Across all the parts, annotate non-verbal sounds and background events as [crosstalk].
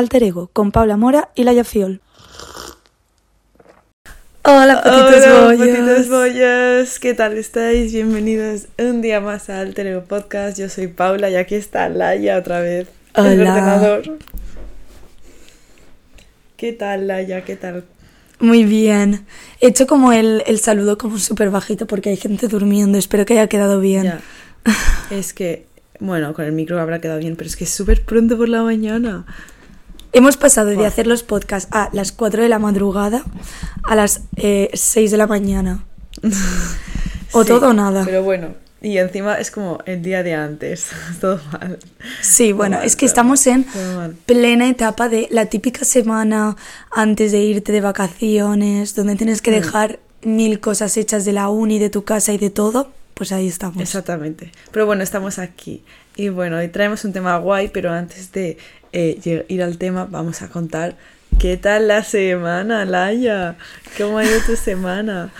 Alter Ego con Paula Mora y Laia Fiol. Hola, patitos Hola, bollos. patitos bollos. ¿Qué tal estáis? Bienvenidos un día más a Alter Ego Podcast. Yo soy Paula y aquí está Laia otra vez. El Hola. ordenador. ¿Qué tal, Laia? ¿Qué tal? Muy bien. He hecho como el, el saludo como súper bajito porque hay gente durmiendo. Espero que haya quedado bien. Ya. Es que, bueno, con el micro habrá quedado bien, pero es que es súper pronto por la mañana. Hemos pasado de hacer los podcasts a las 4 de la madrugada a las eh, 6 de la mañana. [laughs] O Sí, todo o nada. Pero bueno, y encima es como el día de antes. [laughs] Todo mal. Sí, bueno, mal, es que estamos en plena etapa de la típica semana antes de irte de vacaciones, donde tienes que Mm. dejar mil cosas hechas de la uni, de tu casa y de todo. Pues ahí estamos. Exactamente. Pero bueno, estamos aquí. Y bueno, hoy traemos un tema guay, pero antes de eh, ir al tema, vamos a contar qué tal la semana, Laia. ¿Cómo ha ido tu [laughs] semana?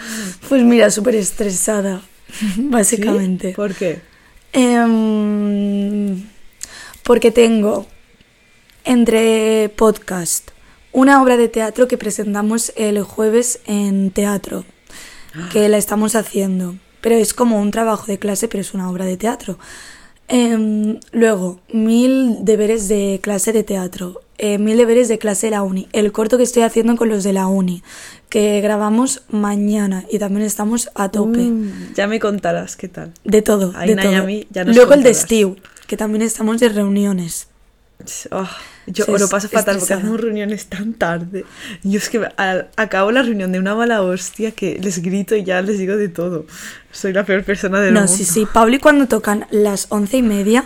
Pues mira, súper estresada, [laughs] ¿Sí? básicamente. ¿Por qué? Em, porque tengo entre podcast una obra de teatro que presentamos el jueves en teatro, que [gasps] la estamos haciendo, pero es como un trabajo de clase, pero es una obra de teatro. Em, luego, mil deberes de clase de teatro, eh, mil deberes de clase de la uni, el corto que estoy haciendo con los de la uni, que grabamos mañana y también estamos a tope. Mm, ya me contarás qué tal. De todo, de ya nos Luego el de. Steve, que también estamos de reuniones. Oh, yo lo paso fatal porque hacemos reuniones tan tarde. Yo es que a- acabo la reunión de una mala hostia que les grito y ya les digo de todo. Soy la peor persona del No, mundo. sí, sí, Pablo y cuando tocan las once y media,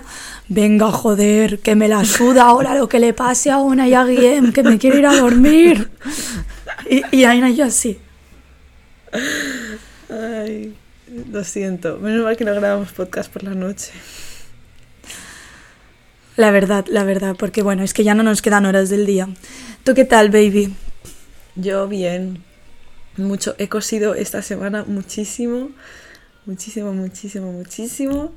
venga, joder, que me la suda ahora lo que le pase a una y a Guillem, que me quiero ir a dormir. Y, y Aina y yo así. Ay, lo siento. Menos mal que no grabamos podcast por la noche. La verdad, la verdad, porque bueno, es que ya no nos quedan horas del día. ¿Tú qué tal, baby? Yo bien. Mucho. He cosido esta semana muchísimo. Muchísimo, muchísimo, muchísimo.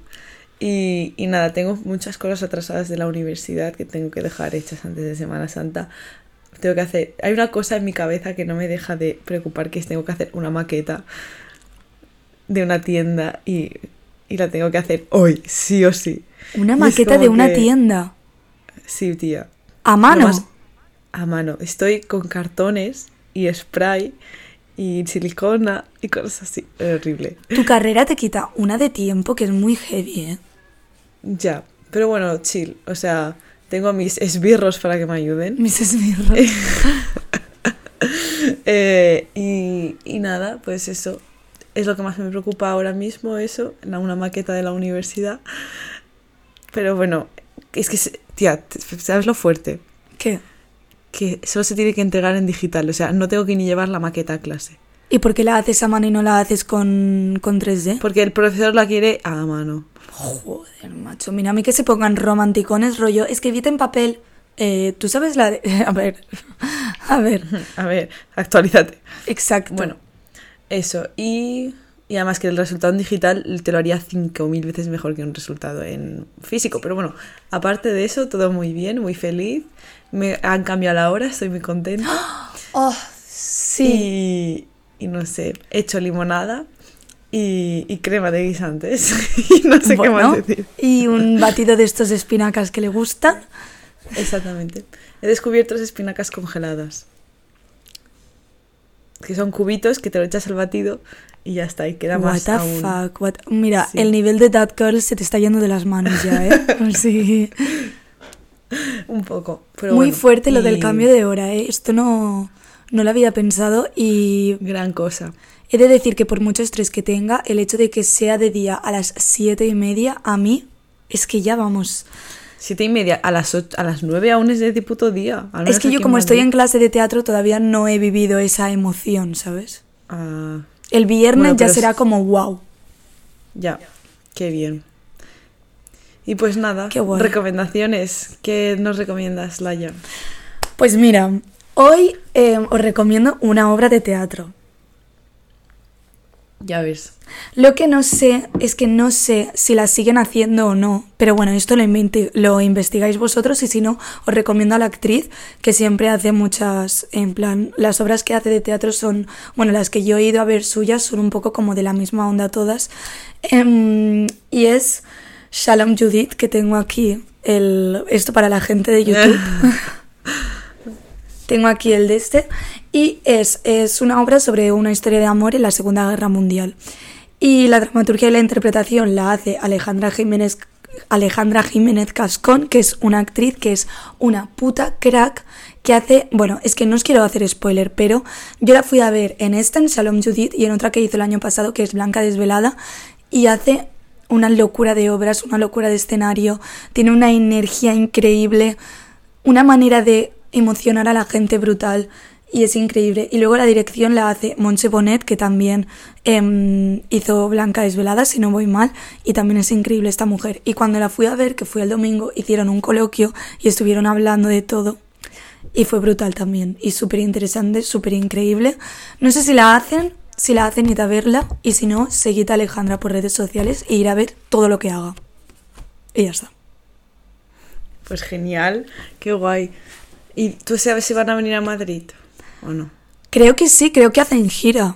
Y, y nada, tengo muchas cosas atrasadas de la universidad que tengo que dejar hechas antes de Semana Santa. Tengo que hacer. Hay una cosa en mi cabeza que no me deja de preocupar, que es tengo que hacer una maqueta de una tienda y, y la tengo que hacer hoy, sí o sí. Una Y maqueta de una que- tienda. Sí, tía. A mano. más- a mano. Estoy con cartones y spray y silicona y cosas así. Horrible. Tu carrera te quita una de tiempo que es muy heavy, ¿eh? Ya. Pero bueno, chill. O sea, tengo a mis esbirros para que me ayuden. Mis esbirros. [laughs] Eh, y, y nada, pues eso. Es lo que más me preocupa ahora mismo, eso. la- Una maqueta de la universidad. Pero bueno, es que, tía, ¿sabes lo fuerte? ¿Qué? Que solo se tiene que entregar en digital. O sea, no tengo que ni llevar la maqueta a clase. ¿Y por qué la haces a mano y no la haces con, con 3D? Porque el profesor la quiere a mano. Joder, macho. Mira, a mí que se pongan romanticones, rollo. Escribite en papel. Eh, ¿Tú sabes la de.? [laughs] A ver. [laughs] A ver. [laughs] A ver, actualízate. Exacto. Bueno, eso. Y, y además que el resultado en digital te lo haría 5.000 veces mejor que un resultado en físico. Pero bueno, aparte de eso, todo muy bien, muy feliz. Me han cambiado la hora, estoy muy contenta. [gasps] Oh, sí. Y, y no sé, he hecho limonada y, y crema de guisantes. [laughs] y no sé qué más decir. Y un batido de estos de espinacas que le gustan. Exactamente. He descubierto las espinacas congeladas. Que son cubitos que te lo echas al batido y ya está, y queda What más aún. fuck. what- Mira, Sí. el nivel de That Girl se te está yendo de las manos ya, ¿eh? [laughs] Sí. Un poco. Pero Muy bueno, fuerte lo del cambio de hora, ¿eh? Esto no, no lo había pensado y Gran cosa. he de decir que por mucho estrés que tenga, el hecho de que sea de día a las siete y media, a mí, es que ya vamos. Siete y media, a las, ocho- a las nueve aún es de puto día. Es que yo como estoy en clase de teatro todavía no he vivido esa emoción, ¿sabes? Ah, El viernes Bueno, ya será es- como wow. ya, qué bien. Y pues nada, Qué recomendaciones. ¿Qué nos recomiendas, Laia? Pues mira, hoy eh, os recomiendo una obra de teatro. Ya ves. Lo que no sé es que no sé si la siguen haciendo o no, pero bueno, esto lo, lo investigáis vosotros y si no, os recomiendo a la actriz que siempre hace muchas, en plan, las obras que hace de teatro son, bueno, las que yo he ido a ver suyas son un poco como de la misma onda todas. Em, y es Shalom Judith, que tengo aquí, el, esto para la gente de [laughs] YouTube. Tengo aquí el de este. Y es, es una obra sobre una historia de amor en la Segunda Guerra Mundial. Y la dramaturgia y la interpretación la hace Alejandra Jiménez, Alejandra Jiménez Cascón, que es una actriz que es una puta crack que hace, bueno, es que no os quiero hacer spoiler, pero yo la fui a ver en esta, en Salom Judith, y en otra que hizo el año pasado, que es Blanca Desvelada, y hace una locura de obras, una locura de escenario, tiene una energía increíble, una manera de emocionar a la gente brutal y es increíble. Y luego la dirección la hace Montse Bonet, que también em, hizo Blanca Desvelada, si no voy mal, y también es increíble esta mujer. Y cuando la fui a ver, que fue el domingo, hicieron un coloquio y estuvieron hablando de todo. Y fue brutal también, y súper interesante, súper increíble. No sé si la hacen, si la hacen, id a verla, y si no, seguid a Alejandra por redes sociales e ir a ver todo lo que haga. Y ya está. Pues genial, qué guay. ¿Y tú sabes si van a venir a Madrid o no? Creo que sí, creo que hacen gira.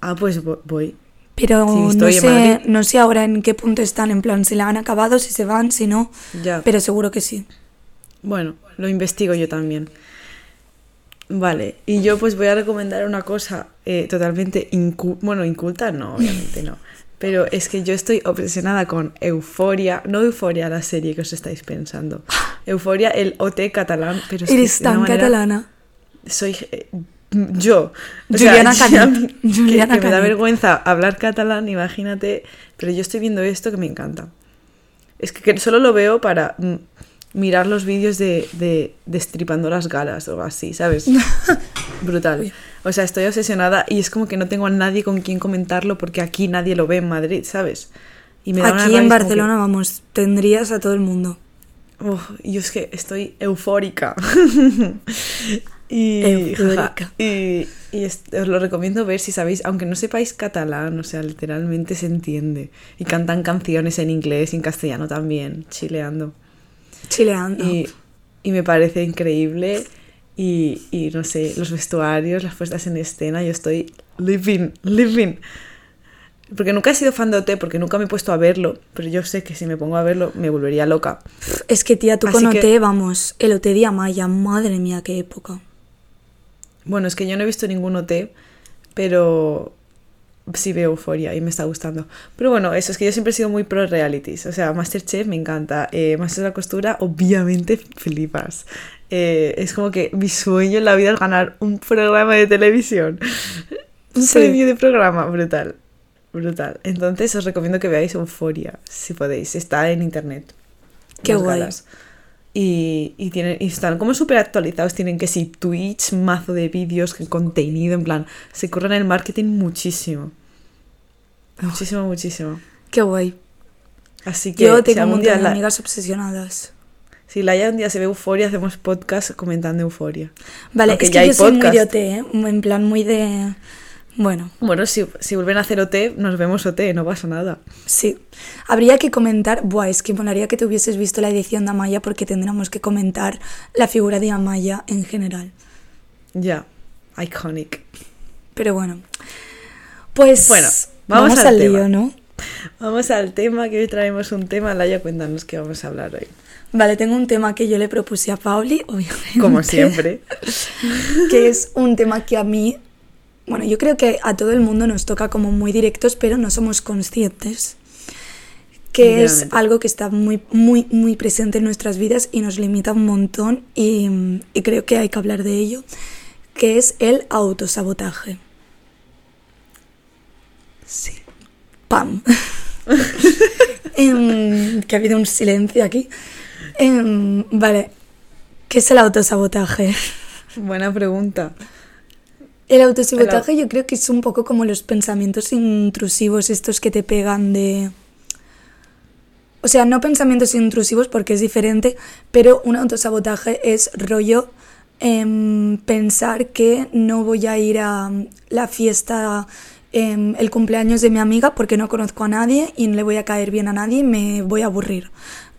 Ah, pues vo- voy. Pero Sí, no, sé, no sé ahora en qué punto están, en plan, si la han acabado, si se van, si no. Ya. Pero seguro que sí. Bueno, lo investigo yo también. Vale, y yo pues voy a recomendar una cosa eh, totalmente inculta, bueno, inculta no, obviamente no, [laughs] pero es que yo estoy obsesionada con Euforia, no Euforia la serie que os estáis pensando, [gasps] Euforia el OT catalán, pero Eres de tan manera- catalana. soy eh, yo. O Juliana sea, Juliana [laughs] que me da vergüenza hablar catalán, imagínate, pero yo estoy viendo esto que me encanta. Es que, que solo lo veo para mirar los vídeos de, de destripando las galas o así, ¿sabes? [laughs] Brutal. O sea, estoy obsesionada y es como que no tengo a nadie con quien comentarlo porque aquí nadie lo ve en Madrid, ¿sabes? Y me da Aquí en como que- Barcelona, vamos, tendrías a todo el mundo. Y yo es que estoy eufórica. [laughs] y, Eufórica. y, y os lo recomiendo ver si sabéis, aunque no sepáis catalán, o sea, literalmente se entiende. Y cantan canciones en inglés y en castellano también, chileando. Chileando. Y, y me parece increíble. Y, y no sé, los vestuarios, las puestas en escena, yo estoy living, living. Porque nunca he sido fan de OT, porque nunca me he puesto a verlo, pero yo sé que si me pongo a verlo me volvería loca. Es que, tía, tú Así con que- OT, vamos, el OT de Amaya, madre mía, qué época. Bueno, es que yo no he visto ningún OT, pero sí veo euforia y me está gustando. Pero bueno, eso es que yo siempre he sido muy pro realities. O sea, Masterchef me encanta. Eh, Masters de la Costura, obviamente [laughs] flipas. Eh, es como que mi sueño en la vida es ganar un programa de televisión. [laughs] Un Sí. premio de programa, brutal. Brutal. Entonces os recomiendo que veáis Euforia, si podéis. Está en internet. Qué guay. Y, y, tienen, y están como súper actualizados. Tienen que sí, Twitch, mazo de vídeos, contenido, en plan. Se curran el marketing muchísimo. Muchísimo, muchísimo. Qué guay. Así que Yo si tengo un montón de la- amigas obsesionadas. Si Laia un día se ve Euforia, hacemos podcast comentando Euforia. Vale, Aunque es ya que hay yo soy muy de. OT, ¿eh? En plan, muy de... Bueno, Bueno, si, si vuelven a hacer OT, nos vemos OT, no pasa nada. sí. Habría que comentar... Buah, es que molaría que te hubieses visto la edición de Amaya porque tendríamos que comentar la figura de Amaya en general. Ya, iconic. Pero bueno. Pues... Bueno, vamos al al tema. lío, ¿no? Vamos al tema, que hoy traemos un tema. Laia, cuéntanos qué vamos a hablar hoy. Vale, tengo un tema que yo le propuse a Pauli, obviamente. Como [laughs] siempre. que es un tema que a mí, bueno, yo creo que a todo el mundo nos toca como muy directos, pero no somos conscientes. Que es algo que está muy, muy, muy presente en nuestras vidas y nos limita un montón y, y creo que hay que hablar de ello, que es el autosabotaje. Sí. ¡Pam! [laughs] Em, que ha habido un silencio aquí. Em, vale, ¿qué es el autosabotaje? Buena pregunta. El autosabotaje yo creo que es un poco como los pensamientos intrusivos estos que te pegan de... O sea, no pensamientos intrusivos porque es diferente, pero un autosabotaje es rollo em, pensar que no voy a ir a la fiesta em, el cumpleaños de mi amiga porque no conozco a nadie y no le voy a caer bien a nadie y me voy a aburrir.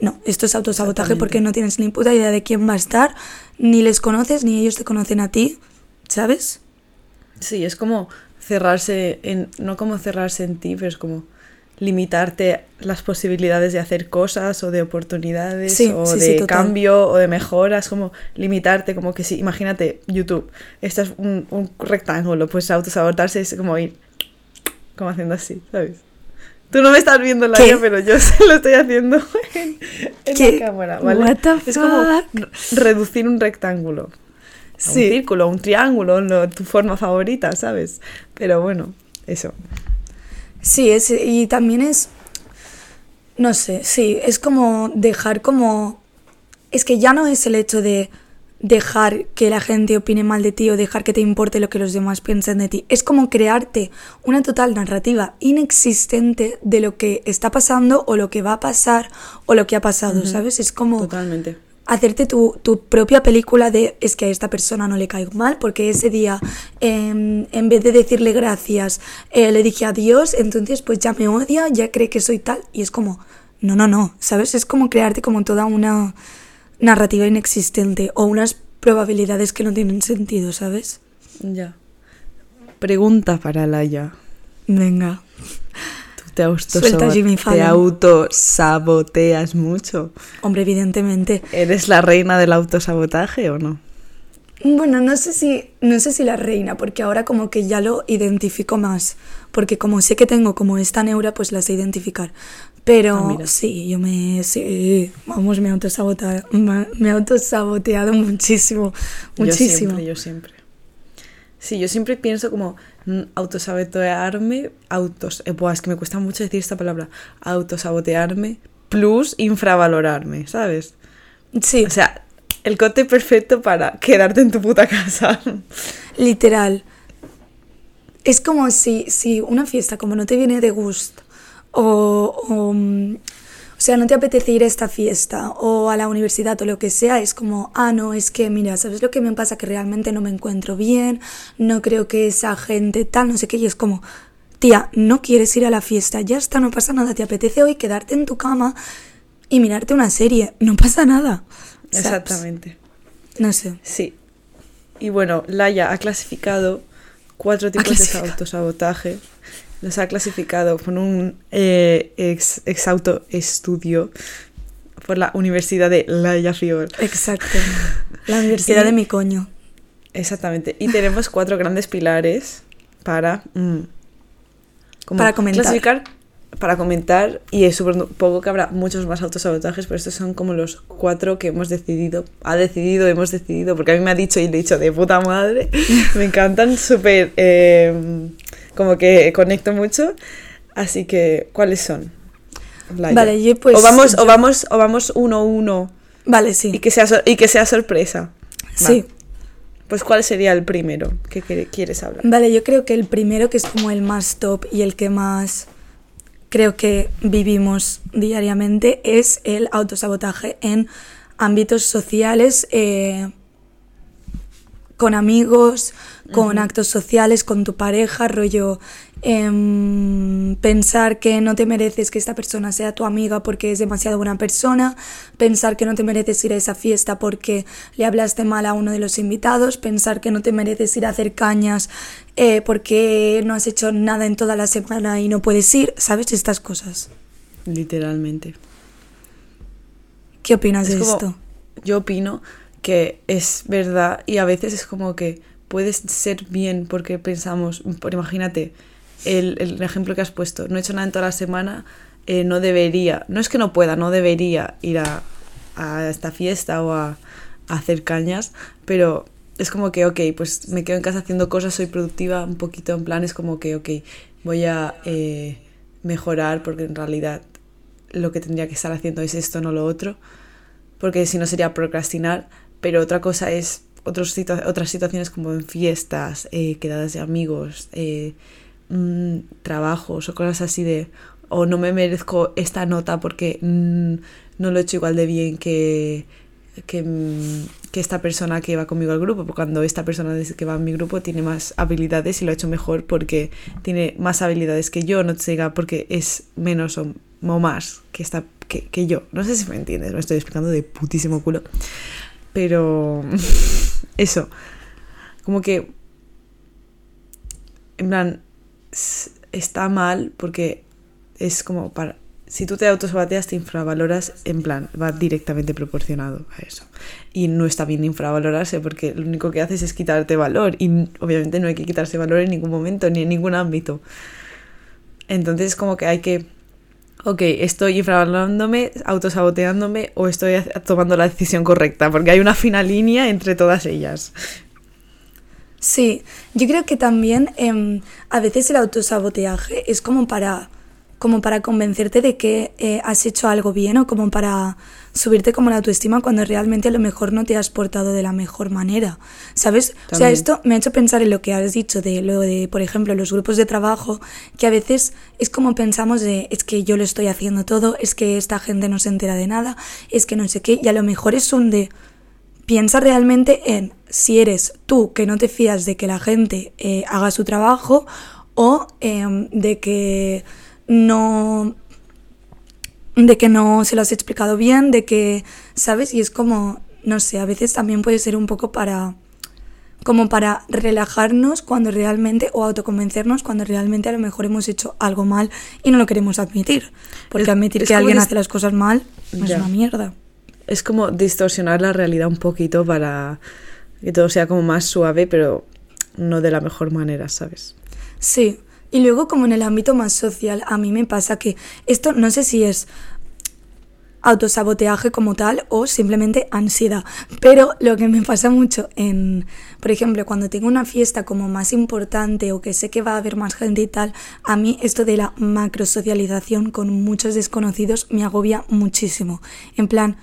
No, esto es autosabotaje porque no tienes ni puta idea de quién va a estar, ni les conoces, ni ellos te conocen a ti, ¿sabes? Sí, es como cerrarse en, no como cerrarse en ti, pero es como limitarte las posibilidades de hacer cosas o de oportunidades o de cambio o de mejoras, como limitarte, como que si, imagínate, YouTube, esto es un, un rectángulo, pues autosabotarse es como ir, como haciendo así, ¿sabes? Tú no me estás viendo la vida, pero yo [laughs] se lo estoy haciendo en, la cámara, ¿vale? es como reducir un rectángulo. Un círculo, un triángulo, no, tu forma favorita, ¿sabes? Pero bueno, eso. Sí, es, y también es, no sé, sí, es como dejar como, es que ya no es el hecho de dejar que la gente opine mal de ti o dejar que te importe lo que los demás piensen de ti. Es como crearte una total narrativa inexistente de lo que está pasando o lo que va a pasar o lo que ha pasado, ¿sabes? Es como... Totalmente hacerte tu, tu, propia película de es que a esta persona no le caigo mal porque ese día em, en vez de decirle gracias eh, le dije adiós, entonces pues ya me odia, ya cree que soy tal y es como, no, no, no, ¿sabes? Es como crearte como toda una narrativa inexistente o unas probabilidades que no tienen sentido, ¿sabes? Ya. Pregunta para Laia. Venga te, te autosaboteas mucho. Hombre, evidentemente. ¿Eres la reina del autosabotaje o no? Bueno, no sé si no sé si la reina, porque ahora como que ya lo identifico más, porque como sé que tengo como esta neura, pues la sé identificar. Pero ah, sí, yo me sí, vamos, me autosaboteado, me he autosaboteado muchísimo, muchísimo. Yo siempre, yo siempre. Sí, yo siempre pienso como mm, autosabotearme, autos, eh, es que me cuesta mucho decir esta palabra, autosabotearme plus infravalorarme, ¿sabes? Sí. O sea, el cote perfecto para quedarte en tu puta casa. Literal. Es como si, si una fiesta como no te viene de gusto o, o mm, o sea, no te apetece ir a esta fiesta o a la universidad o lo que sea, es como, ah, no, es que, mira, ¿sabes lo que me pasa? Que realmente no me encuentro bien, no creo que esa gente tal, no sé qué, y es como, tía, no quieres ir a la fiesta, ya está, no pasa nada, te apetece hoy quedarte en tu cama y mirarte una serie, no pasa nada. Exactamente. No sé. Sí. Y bueno, Laia ha clasificado cuatro tipos de autosabotaje los ha clasificado por un eh, ex, ex auto estudio por la Universidad de La Fior. Exacto. La [laughs] Universidad de mi coño. Exactamente. Y tenemos cuatro grandes pilares para, mm, para comentar. clasificar, para comentar. Y es poco que habrá muchos más autosabotajes, pero estos son como los cuatro que hemos decidido. Ha decidido, hemos decidido, porque a mí me ha dicho y le he dicho de puta madre. [laughs] me encantan, súper. Eh, como que conecto mucho. Así que, ¿cuáles son? Vale, yo pues... O vamos, o vamos, o vamos uno a uno. Vale, sí. Y que sea, y que sea sorpresa. Sí. Pues ¿cuál sería el primero que quieres hablar? Vale, yo creo que el primero que es como el más top y el que más creo que vivimos diariamente es el autosabotaje en ámbitos sociales, eh, con amigos, con actos sociales, con tu pareja, rollo em, pensar que no te mereces que esta persona sea tu amiga porque es demasiado buena persona, pensar que no te mereces ir a esa fiesta porque le hablaste mal a uno de los invitados, pensar que no te mereces ir a hacer cañas eh, porque no has hecho nada en toda la semana y no puedes ir, ¿sabes? Estas cosas. Literalmente. ¿Qué opinas de esto? Yo opino que es verdad y a veces es como que puedes ser bien porque pensamos, por imagínate, el, el, ejemplo que has puesto, no he hecho nada en toda la semana, eh, no debería, no es que no pueda, no debería ir a, a esta fiesta o a, hacer cañas, pero es como que, ok, pues me quedo en casa haciendo cosas, soy productiva un poquito, en plan es como que, ok, voy a eh, mejorar porque en realidad lo que tendría que estar haciendo es esto, no lo otro, porque si no sería procrastinar, pero otra cosa es otros otras situaciones como en fiestas, eh, quedadas de amigos, eh, mm, trabajos o cosas así de, o no me merezco esta nota porque mm, no lo he hecho igual de bien que mm, que esta persona que va conmigo al grupo, cuando esta persona que va a mi grupo tiene más habilidades y lo ha hecho mejor porque tiene más habilidades que yo, no te diga porque es menos o, más que, esta, que, que yo. No sé si me entiendes, me estoy explicando de putísimo culo. Pero [laughs] eso, como que, en plan, está mal porque es como para si tú te autosabateas, te infravaloras, en plan, va directamente proporcionado a eso. Y no está bien infravalorarse porque lo único que haces es quitarte valor. Y obviamente no hay que quitarse valor en ningún momento, ni en ningún ámbito. Entonces, como que hay que. Ok, estoy infravalorándome, autosaboteándome o estoy tomando la decisión correcta, porque hay una fina línea entre todas ellas. Sí, yo creo que también em, a veces el autosaboteaje es como para como para convencerte de que eh, has hecho algo bien o como para subirte como la autoestima cuando realmente a lo mejor no te has portado de la mejor manera, ¿sabes? O sea, esto me ha hecho pensar en lo que has dicho de lo de, por ejemplo, los grupos de trabajo, que a veces es como pensamos de, es que yo lo estoy haciendo todo, es que esta gente no se entera de nada, es que no sé qué, y a lo mejor es un de, piensa realmente en si eres tú que no te fías de que la gente eh, haga su trabajo o em, de que no de que no se lo has explicado bien, de que, ¿sabes? Y es como, no sé, a veces también puede ser un poco para como para relajarnos cuando realmente o autoconvencernos cuando realmente a lo mejor hemos hecho algo mal y no lo queremos admitir, porque admitir que alguien hace las cosas mal es una mierda. Es como distorsionar la realidad un poquito para que todo sea como más suave, pero no de la mejor manera, ¿sabes? Sí, y luego como en el ámbito más social, a mí me pasa que esto no sé si es autosaboteaje como tal o simplemente ansiedad. Pero lo que me pasa mucho en, por ejemplo, cuando tengo una fiesta como más importante o que sé que va a haber más gente y tal, a mí esto de la macrosocialización con muchos desconocidos me agobia muchísimo. En plan,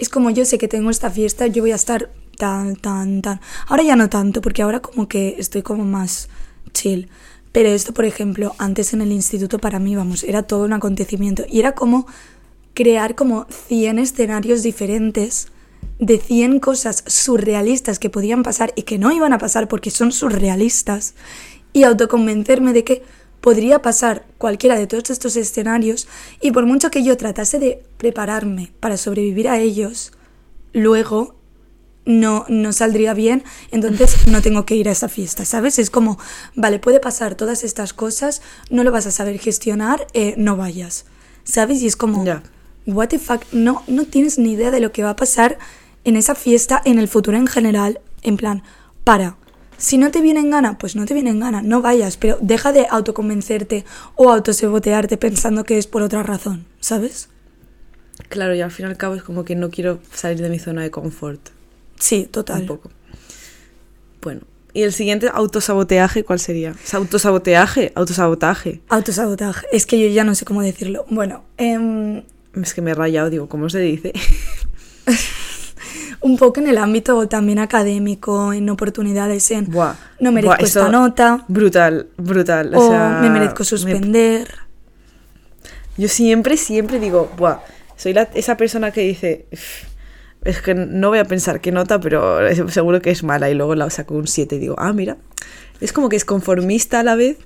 es como yo sé que tengo esta fiesta, yo voy a estar tan, tan, tan. Ahora ya no tanto, porque ahora como que estoy como más chill. Pero esto, por ejemplo, antes en el instituto para mí, vamos, era todo un acontecimiento. Y era como crear como 100 escenarios diferentes de 100 cosas surrealistas que podían pasar y que no iban a pasar porque son surrealistas. Y autoconvencerme de que podría pasar cualquiera de todos estos escenarios y por mucho que yo tratase de prepararme para sobrevivir a ellos, luego no, no saldría bien, entonces no tengo que ir a esa fiesta, ¿sabes? Es como, vale, puede pasar todas estas cosas, no lo vas a saber gestionar, eh, no vayas, ¿sabes? Y es como, what the fuck, no, no tienes ni idea de lo que va a pasar en esa fiesta, en el futuro en general, en plan, para. Si no te viene en gana, pues no te viene en gana, no vayas, pero deja de autoconvencerte o autosebotearte pensando que es por otra razón, ¿sabes? Claro, y al fin y al cabo es como que no quiero salir de mi zona de confort. Sí, total. Un poco. Bueno, ¿y el siguiente autosaboteaje cuál sería? autosaboteaje? Autosabotaje. Autosabotaje. Es que yo ya no sé cómo decirlo. Bueno, eh... es que me he rayado, digo, ¿cómo se dice? [laughs] un poco en el ámbito también académico, en oportunidades, en no merezco esta nota. Brutal, brutal. O, me merezco suspender. Yo siempre, siempre digo, Buah, soy la, esa persona que dice, es que no voy a pensar qué nota, pero seguro que es mala y luego la saco un 7 y digo, ah, mira, es como que es conformista a la vez,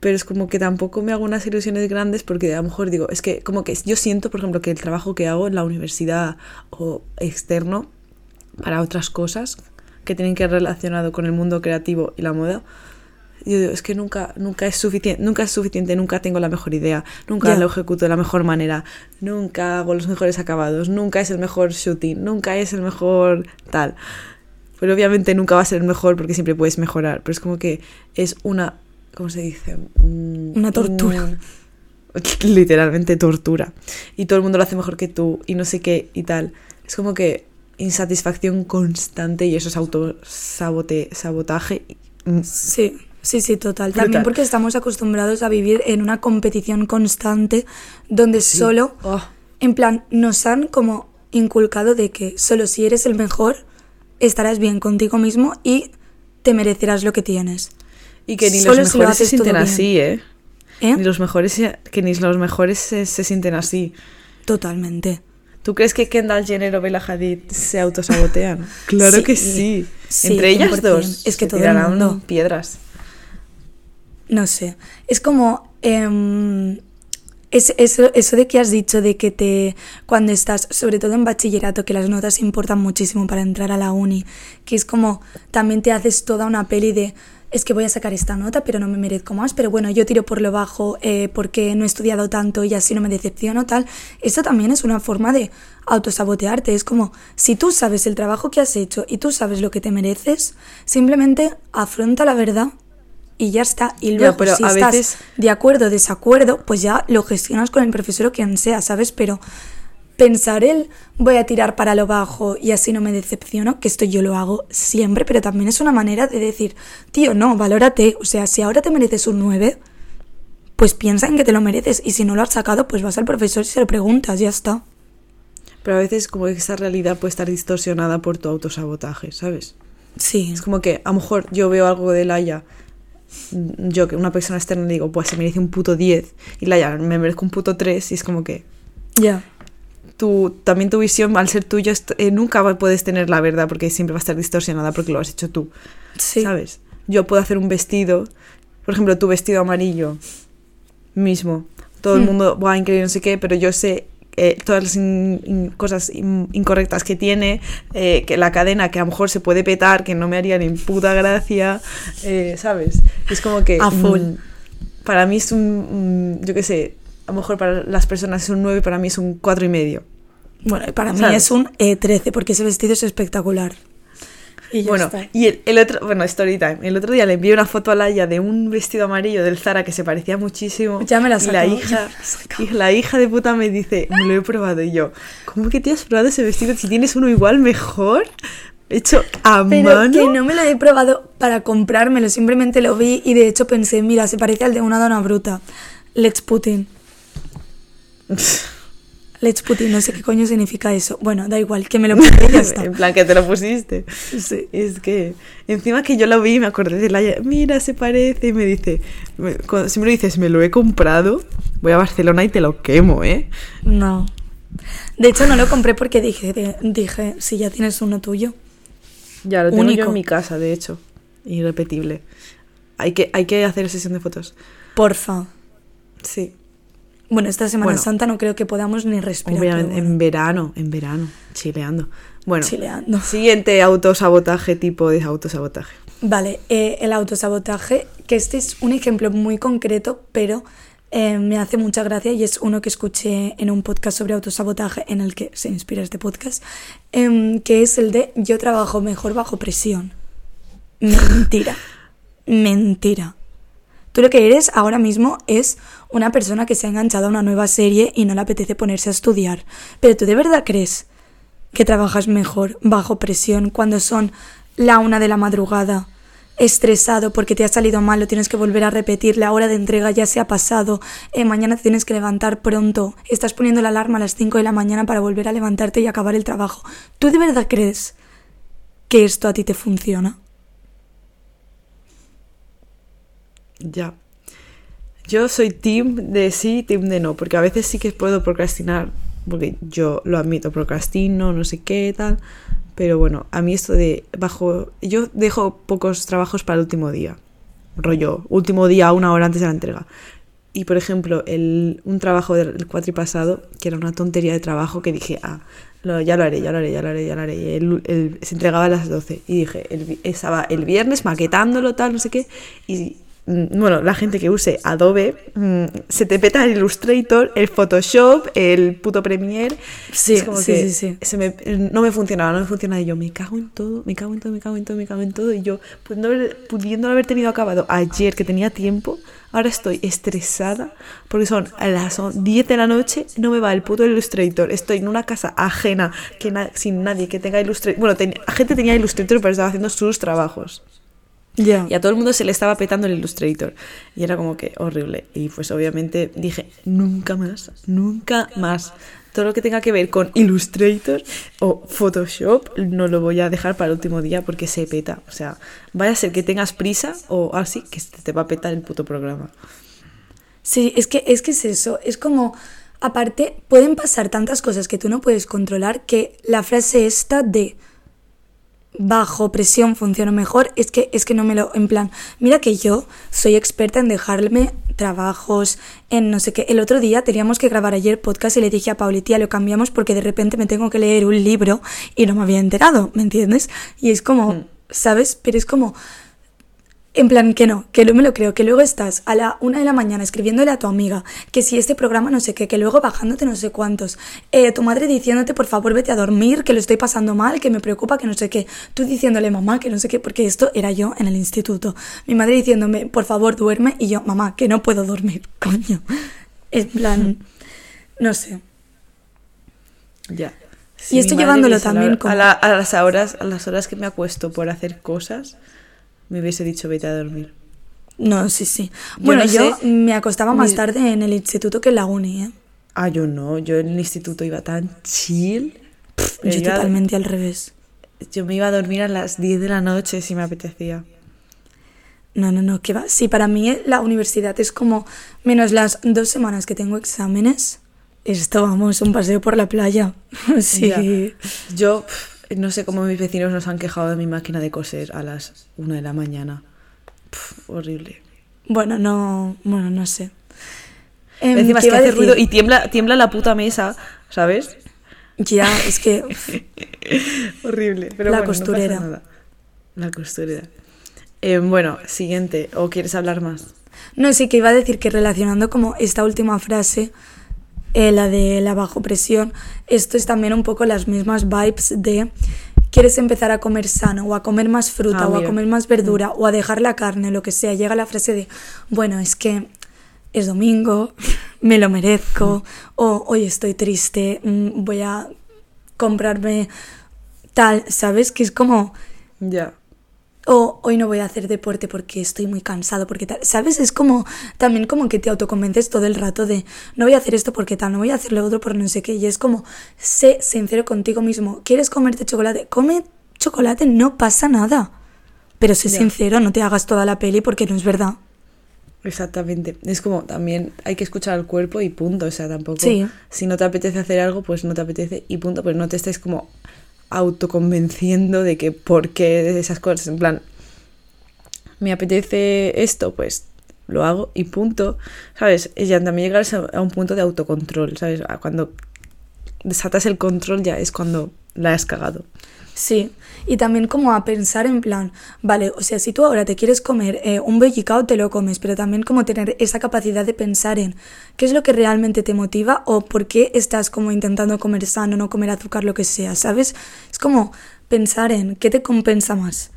pero es como que tampoco me hago unas ilusiones grandes porque a lo mejor digo, es que como que yo siento, por ejemplo, que el trabajo que hago en la universidad o externo para otras cosas que tienen que ver relacionado con el mundo creativo y la moda, yo digo, es que nunca, nunca, es suficiente, nunca es suficiente, nunca tengo la mejor idea, nunca lo ejecuto de la mejor manera, nunca hago los mejores acabados, nunca es el mejor shooting, nunca es el mejor tal. Pero obviamente nunca va a ser el mejor porque siempre puedes mejorar, pero es como que es una, ¿cómo se dice? Mm, una tortura. [laughs] literalmente tortura. Y todo el mundo lo hace mejor que tú y no sé qué y tal. Es como que insatisfacción constante y eso es autosabotaje. Sabotaje. Sí. Sí, sí, total. También porque estamos acostumbrados a vivir en una competición constante donde solo, oh. en plan, nos han como inculcado de que solo si eres el mejor estarás bien contigo mismo y te merecerás lo que tienes. Y que ni los mejores se sienten así, ¿eh? ¿eh? Ni los mejores, que ni los mejores se, se sienten así. Totalmente. ¿Tú crees que Kendall Jenner o Bella Hadid se autosabotean? [laughs] Claro Sí, que sí. sí, Entre ellas 100%. dos. Es que se todo el mundo. piedras. No sé. Es como. em, es, eso, eso de que has dicho de que te. Cuando estás, sobre todo en bachillerato, que las notas importan muchísimo para entrar a la uni, que es como. También te haces toda una peli de. Es que voy a sacar esta nota, pero no me merezco más. Pero bueno, yo tiro por lo bajo eh, porque no he estudiado tanto y así no me decepciono, tal. Eso también es una forma de autosabotearte. Es como, si tú sabes el trabajo que has hecho y tú sabes lo que te mereces, simplemente afronta la verdad y ya está. Y Ya, luego, pero si a estás veces- de acuerdo o desacuerdo, pues ya lo gestionas con el profesor o quien sea, ¿sabes? Pero pensar el voy a tirar para lo bajo y así no me decepciono, que esto yo lo hago siempre, pero también es una manera de decir, tío, no, valórate. O sea, si ahora te mereces un 9, pues piensa en que te lo mereces. Y si no lo has sacado, pues vas al profesor y se lo preguntas, ya está. Pero a veces como esa realidad puede estar distorsionada por tu autosabotaje, ¿sabes? Sí. Es como que a lo mejor yo veo algo de Laia, yo que una persona externa digo, pues se merece un puto 10 y Laia me merezco un puto 3 y es como que Ya. tu, también tu visión al ser tuya eh, nunca puedes tener la verdad porque siempre va a estar distorsionada porque lo has hecho tú, Sí. ¿sabes? Yo puedo hacer un vestido, por ejemplo, tu vestido amarillo mismo, todo el Hmm. mundo va increíble, no sé qué, pero yo sé eh, todas las in- in- cosas in- incorrectas que tiene, eh, que la cadena que a lo mejor se puede petar, que no me haría ni puta gracia, eh, ¿sabes? Es como que A full. mm, para mí es un, mm, yo qué sé, a lo mejor para las personas es un 9, para mí es un cuatro y medio. Bueno, para mí es un E 13 porque ese vestido es espectacular. Y ya bueno, está. y el, el otro, bueno, story time. El otro día le envié una foto a Laia de un vestido amarillo del Zara que se parecía muchísimo. Ya me la y sacó, la ya hija, la y la hija de puta me dice, me lo he probado y yo, ¿cómo que te has probado ese vestido si tienes uno igual mejor? Hecho a Pero mano. que no me lo he probado para comprármelo, simplemente lo vi y de hecho pensé, mira, se parece al de una dona bruta. Let's Putin. [laughs] Let's Putin, no sé qué coño significa eso. Bueno, da igual, que me lo [laughs] puse y ya está. en plan que te lo pusiste. Sí. Es que encima que yo lo vi me acordé de Laia, mira, se parece y me dice, me- cuando, si me lo dices, me lo he comprado, voy a Barcelona y te lo quemo, ¿eh? No. De hecho, no lo compré porque dije, de- dije, si ya tienes uno tuyo. Ya, lo tengo yo Único. en mi casa, de hecho. Irrepetible. Hay que, hay que hacer sesión de fotos. Porfa. Sí. Bueno, esta Semana Bueno. Santa no creo que podamos ni respirar. Obviamente, bueno. en verano, en verano, chileando. Bueno, Chileando. siguiente autosabotaje, tipo de autosabotaje. Vale, eh, el autosabotaje, que este es un ejemplo muy concreto, pero eh, me hace mucha gracia y es uno que escuché en un podcast sobre autosabotaje en el que se inspira este podcast, em, que es el de yo trabajo mejor bajo presión. Mentira, [laughs] mentira. Tú lo que eres ahora mismo es una persona que se ha enganchado a una nueva serie y no le apetece ponerse a estudiar. Pero tú de verdad crees que trabajas mejor bajo presión cuando son la una de la madrugada, estresado porque te ha salido mal, lo tienes que volver a repetir, la hora de entrega ya se ha pasado, eh, mañana te tienes que levantar pronto, estás poniendo la alarma a las 5 de la mañana para volver a levantarte y acabar el trabajo. ¿Tú de verdad crees que esto a ti te funciona? Ya. Yo soy team de sí, team de no, porque a veces sí que puedo procrastinar, porque yo lo admito, procrastino, no sé qué, tal. Pero bueno, a mí esto de bajo. Yo dejo pocos trabajos para el último día. Rollo, último día, una hora antes de la entrega. Y por ejemplo, el, un trabajo del cuatri pasado, que era una tontería de trabajo, que dije, ah, lo- ya lo haré, ya lo haré, ya lo haré, ya lo haré. Y se entregaba a las 12. Y dije, el estaba el viernes maquetándolo, tal, no sé qué. Y bueno, la gente que use Adobe, mm, se te peta el Illustrator, el Photoshop, el puto Premiere. Sí, Es como sí, que sí, sí. se me- no me funcionaba, no me funcionaba. Y yo me cago en todo, me cago en todo, me cago en todo, me cago en todo. Y yo, pudiendo haber, pudiendo haber tenido acabado ayer que tenía tiempo, ahora estoy estresada porque son a las 10 de la noche, no me va el puto Illustrator. Estoy en una casa ajena, que na- sin nadie que tenga Illustrator. Bueno, ten- la gente tenía Illustrator, pero estaba haciendo sus trabajos. Ya. Y a todo el mundo se le estaba petando el Illustrator. Y era como que horrible. Y pues obviamente dije, nunca más, nunca más. Todo lo que tenga que ver con Illustrator o Photoshop no lo voy a dejar para el último día porque se peta. O sea, vaya a ser que tengas prisa o así que se te va a petar el puto programa. Sí, es que, es que es eso. Es como aparte, pueden pasar tantas cosas que tú no puedes controlar que la frase esta de bajo presión funciona mejor, es que, es que no me lo, en plan, mira que yo soy experta en dejarme trabajos, en no sé qué. El otro día teníamos que grabar ayer podcast y le dije a Pauli, tía, lo cambiamos porque de repente me tengo que leer un libro y no me había enterado, ¿me entiendes? Y es como, Mm. ¿sabes? Pero es como, en plan, que no, que no me lo creo, que luego estás a la una de la mañana escribiéndole a tu amiga que si este programa no sé qué, que luego bajándote no sé cuántos, eh, tu madre diciéndote por favor vete a dormir, que lo estoy pasando mal, que me preocupa, que no sé qué, tú diciéndole mamá, que no sé qué, porque esto era yo en el instituto, mi madre diciéndome por favor duerme y yo mamá, que no puedo dormir, [laughs] coño, en plan, no sé. Ya. Y esto llevándolo a la también A, la- a las horas, a las horas que me acuesto por hacer cosas, me hubiese dicho vete a dormir. No, sí, sí. Yo Bueno, no yo sé, me acostaba más mi- tarde en el instituto que en la uni, ¿eh? Ah, yo no, yo en el instituto iba tan chill. Pff, Yo totalmente al revés. yo me iba a dormir a las 10 de la noche si me apetecía. No, no, no, que va. Sí, para mí la universidad es como, menos las dos semanas que tengo exámenes, esto vamos, un paseo por la playa. [laughs] sí. Ya. Yo no sé cómo mis vecinos nos han quejado de mi máquina de coser a las 1 de la mañana. Pff, horrible. Bueno, no, bueno, no sé. Em, Encima es ¿qué que hace ruido y tiembla, tiembla la puta mesa, ¿sabes? Ya, es que [laughs] Horrible. Pero La bueno, no pasa costurera. nada. La costurera. Eh, bueno, siguiente. ¿O quieres hablar más? No, sí que iba a decir que relacionando como esta última frase, eh, la de la bajo presión, esto es también un poco las mismas vibes de quieres empezar a comer sano o a comer más fruta Ah, o a comer más verdura o a dejar la carne, lo que sea. Llega la frase de, bueno, es que es domingo, [laughs] me lo merezco, o hoy estoy triste, mm, voy a comprarme tal, ¿sabes? Que es como... Ya. O hoy no voy a hacer deporte porque estoy muy cansado, porque tal. ¿Sabes? Es como también como que te autoconvences todo el rato de no voy a hacer esto porque tal, no voy a hacer lo otro por no sé qué. Y es como, sé sincero contigo mismo. ¿Quieres comerte chocolate? Come chocolate, no pasa nada. Pero sé sincero, no te hagas toda la peli porque no es verdad. Exactamente. Es como también hay que escuchar al cuerpo y punto. O sea, tampoco. Sí. Si no te apetece hacer algo, pues no te apetece y punto. Pues no te estés como autoconvenciendo de que por qué esas cosas. En plan, me apetece esto, pues lo hago y punto. ¿Sabes? Ella también llegar a un punto de autocontrol. ¿Sabes? Cuando desatas el control ya es cuando la has cagado. Sí, y también como a pensar en plan, vale, o sea, si tú ahora te quieres comer eh, un bollicao, te lo comes, pero también como tener esa capacidad de pensar en qué es lo que realmente te motiva o por qué estás como intentando comer sano, no comer azúcar, lo que sea, ¿sabes? Es como pensar en qué te compensa más.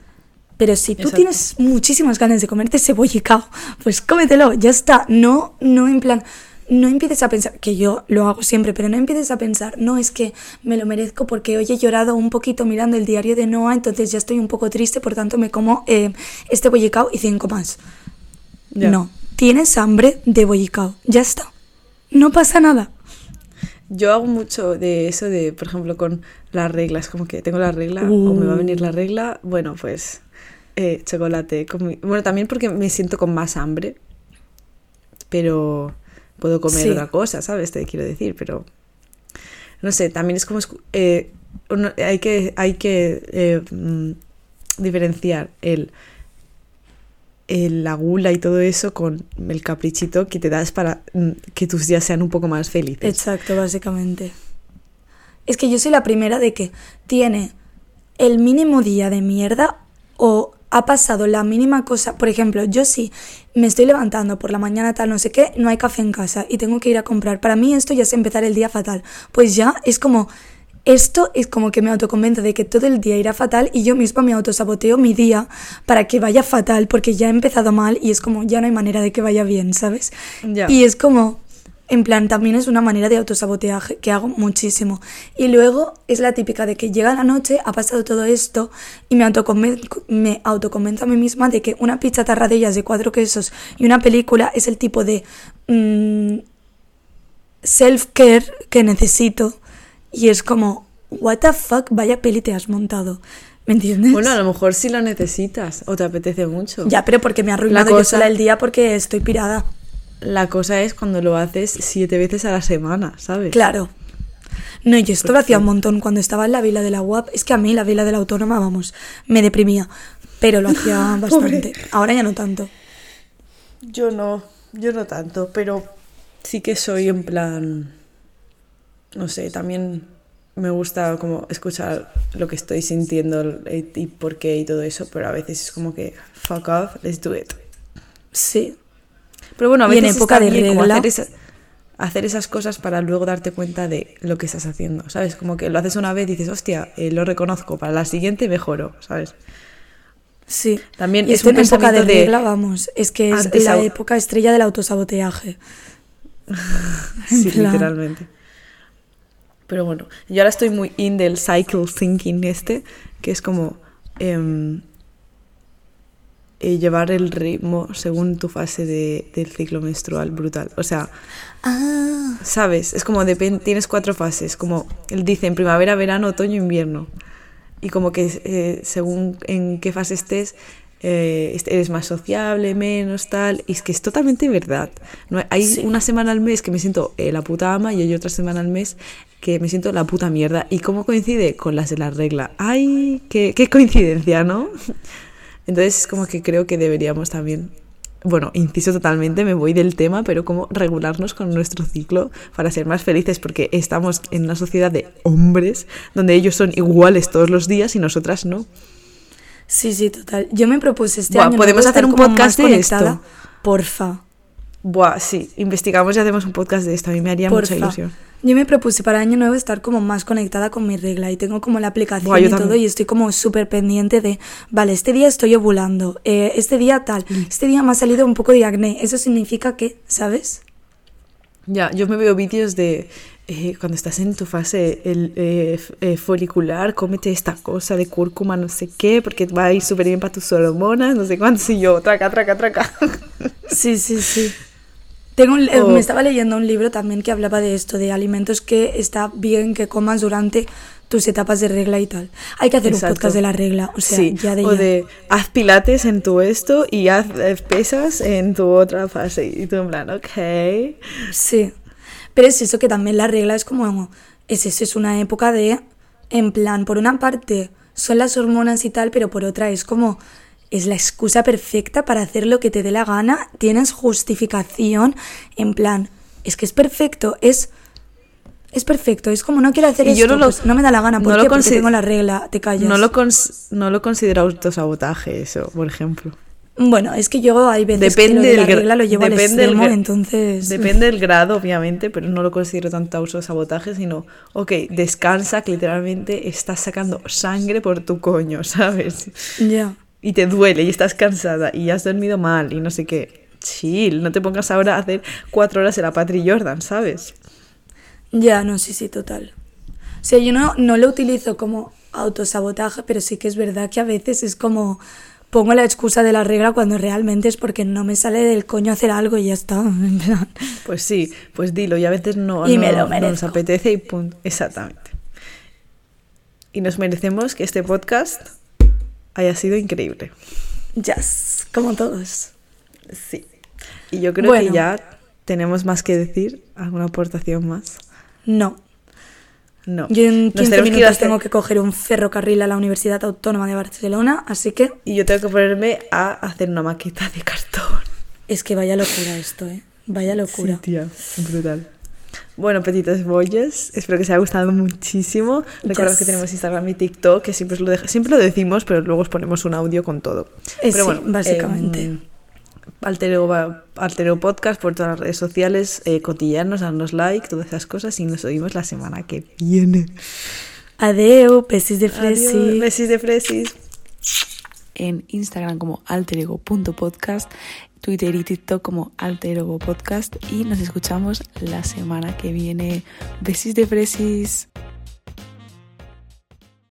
Pero si tú Exacto. tienes muchísimas ganas de comerte ese [laughs] bollicao, pues cómetelo, ya está. No, no en plan, no empieces a pensar, que yo lo hago siempre, pero no empieces a pensar, no es que me lo merezco porque hoy he llorado un poquito mirando el diario de Noah, entonces ya estoy un poco triste, por tanto me como eh, este bollicao y cinco más. No, tienes hambre de bollicao, ya está. No pasa nada. Yo hago mucho de eso de, por ejemplo, con las reglas, como que tengo la regla o me va a venir la regla, bueno, pues eh, chocolate. con mi- Bueno, también porque me siento con más hambre, pero puedo comer Sí. otra cosa, ¿sabes? Te quiero decir, pero no sé, también es como eh, uno- hay que hay que eh, mm, diferenciar el el- la gula y todo eso con el caprichito que te das para mm, que tus días sean un poco más felices. Exacto, básicamente. Es que yo soy la primera de que tiene el mínimo día de mierda o ha pasado la mínima cosa. Por ejemplo, yo sí me estoy levantando por la mañana tal, no sé qué, no hay café en casa y tengo que ir a comprar. Para mí esto ya es empezar el día fatal. Pues ya es como... Esto es como que me autoconvenzo de que todo el día irá fatal y yo misma me autosaboteo mi día para que vaya fatal porque ya he empezado mal y es como ya no hay manera de que vaya bien, ¿sabes? Y es como, en plan, también es una manera de autosaboteaje que hago muchísimo. Y luego es la típica de que llega la noche, ha pasado todo esto y me, autoconven- me autoconvenzo a mí misma de que una pizza tarradellas de cuatro quesos y una película es el tipo de mm, self-care que necesito. Y es como, what the fuck, vaya peli te has montado. ¿Me entiendes? Bueno, a lo mejor sí lo necesitas o te apetece mucho. Ya, pero porque me ha arruinado La yo cosa- sola el día porque estoy pirada. La cosa es cuando lo haces siete veces a la semana, ¿sabes? Claro. No, yo esto lo hacía un montón cuando estaba en la vila de la UAP. Es que a mí la vila de la autónoma, vamos, me deprimía. Pero lo hacía [laughs] bastante. Ahora ya no tanto. Yo no, yo no tanto, pero sí que soy en plan, no sé, también me gusta como escuchar lo que estoy sintiendo y por qué y todo eso, pero a veces es como que fuck off, let's do it. Sí. Pero bueno, a Y en veces época está de bien como regla- hacer, esa- hacer esas cosas para luego darte cuenta de lo que estás haciendo, ¿sabes? Como que lo haces una vez y dices, hostia, eh, lo reconozco, para la siguiente mejoro, ¿sabes? Sí. También y es esto un en época de regla, vamos, es que es Antes la época estrella del autosaboteaje. [laughs] Sí, plan. literalmente. Pero bueno, yo ahora estoy muy in del cycle thinking este, que es como em, eh, llevar el ritmo según tu fase de- del ciclo menstrual brutal. O sea, Ah, ¿sabes? Es como tienes cuatro fases, como él dice en primavera, verano, otoño, invierno. Y como que eh, según en qué fase estés, eh, eres más sociable, menos tal. Y es que es totalmente verdad. No, hay Sí. una semana al mes que me siento eh, la puta ama y hay otra semana al mes que me siento la puta mierda. ¿Y cómo coincide? Con las de la regla. ¡Ay! ¡Qué, qué coincidencia, ¿no? Entonces, como que creo que deberíamos también. Bueno, inciso totalmente, me voy del tema, pero como regularnos con nuestro ciclo para ser más felices, porque estamos en una sociedad de hombres donde ellos son iguales todos los días y nosotras no. sí, sí, total. Yo me propuse este Buah, año podemos hacer un podcast de esto. Porfa. Buah, sí, investigamos y hacemos un podcast de esto, a mí me haría mucha Porfa. ilusión. Yo me propuse para año nuevo estar como más conectada con mi regla y tengo como la aplicación Buah, y todo también. y estoy como súper pendiente de, vale, este día estoy ovulando, eh, este día tal, Mm. este día me ha salido un poco de acné, eso significa que, ¿sabes? Ya, yo me veo vídeos de eh, cuando estás en tu fase el, eh, eh, folicular, cómete esta cosa de cúrcuma, no sé qué, porque va a ir súper bien para tus hormonas, no sé cuántos, y yo, traca, traca, traca. Sí, sí, sí. Tengo un- eh, Me estaba leyendo un libro también que hablaba de esto, de alimentos que está bien que comas durante tus etapas de regla y tal. Hay que hacer Exacto. un podcast de la regla, o sea, sí, ya de o ya. de haz pilates en tu esto y haz pesas en tu otra fase. Y tú en plan, ok. Sí. Pero es eso que también la regla es como. Es eso, es una época de. En plan, por una parte son las hormonas y tal, pero por otra es como. Es la excusa perfecta para hacer lo que te dé la gana. Tienes justificación. En plan, es que es perfecto. Es. Es perfecto. Es como no quiero hacer Y esto. yo no lo- pues no me da la gana. ¿Por no qué? lo Porque tengo la regla. Te callas. No lo, no lo considero autosabotaje eso, por ejemplo. Bueno, es que yo hay veces Depende que lo de la regla lo llevo al extremo, entonces... Depende del [laughs] grado, obviamente, pero no lo considero tanto autosabotaje, sino, ok, descansa, que literalmente estás sacando sangre por tu coño, [laughs] ¿sabes? Ya. Y te duele y estás cansada y has dormido mal y no sé qué. Chill, no te pongas ahora a hacer cuatro horas en la Patri Jordan, ¿sabes? Ya, no, sí, sí, total. O sea, yo no, no lo utilizo como autosabotaje, pero sí que es verdad que a veces es como pongo la excusa de la regla cuando realmente es porque no me sale del coño hacer algo y ya está. [laughs] En plan. Pues sí, pues dilo, y a veces no, Y no- me lo no nos apetece y punto. Exactamente. Y nos merecemos que este podcast haya sido increíble. Yes, como todos. Sí. Y yo creo Bueno. que ya tenemos más que decir. ¿Alguna aportación más? No. No. Yo en Nos 15 tenemos que ir a minutos hacer- tengo que coger un ferrocarril a la Universidad Autónoma de Barcelona, así que Y yo tengo que ponerme a hacer una maqueta de cartón. es que vaya locura esto, ¿eh? Vaya locura. Sí, tía, brutal. Bueno, petitos boyes, espero que os haya gustado muchísimo. Recordad Yes. que tenemos Instagram y TikTok, que siempre, os lo, deja- siempre lo decimos, pero luego os ponemos un audio con todo. Eh, pero sí, bueno, básicamente. em, Altero, Podcast por todas las redes sociales, eh, cotillarnos, darnos like, todas esas cosas y nos oímos la semana que viene. Adeu, pesis de fresi. Adiós, besis de fresis. en Instagram como alterego.podcast, Twitter y TikTok como alterego podcast y nos escuchamos la semana que viene. Besis de fresis.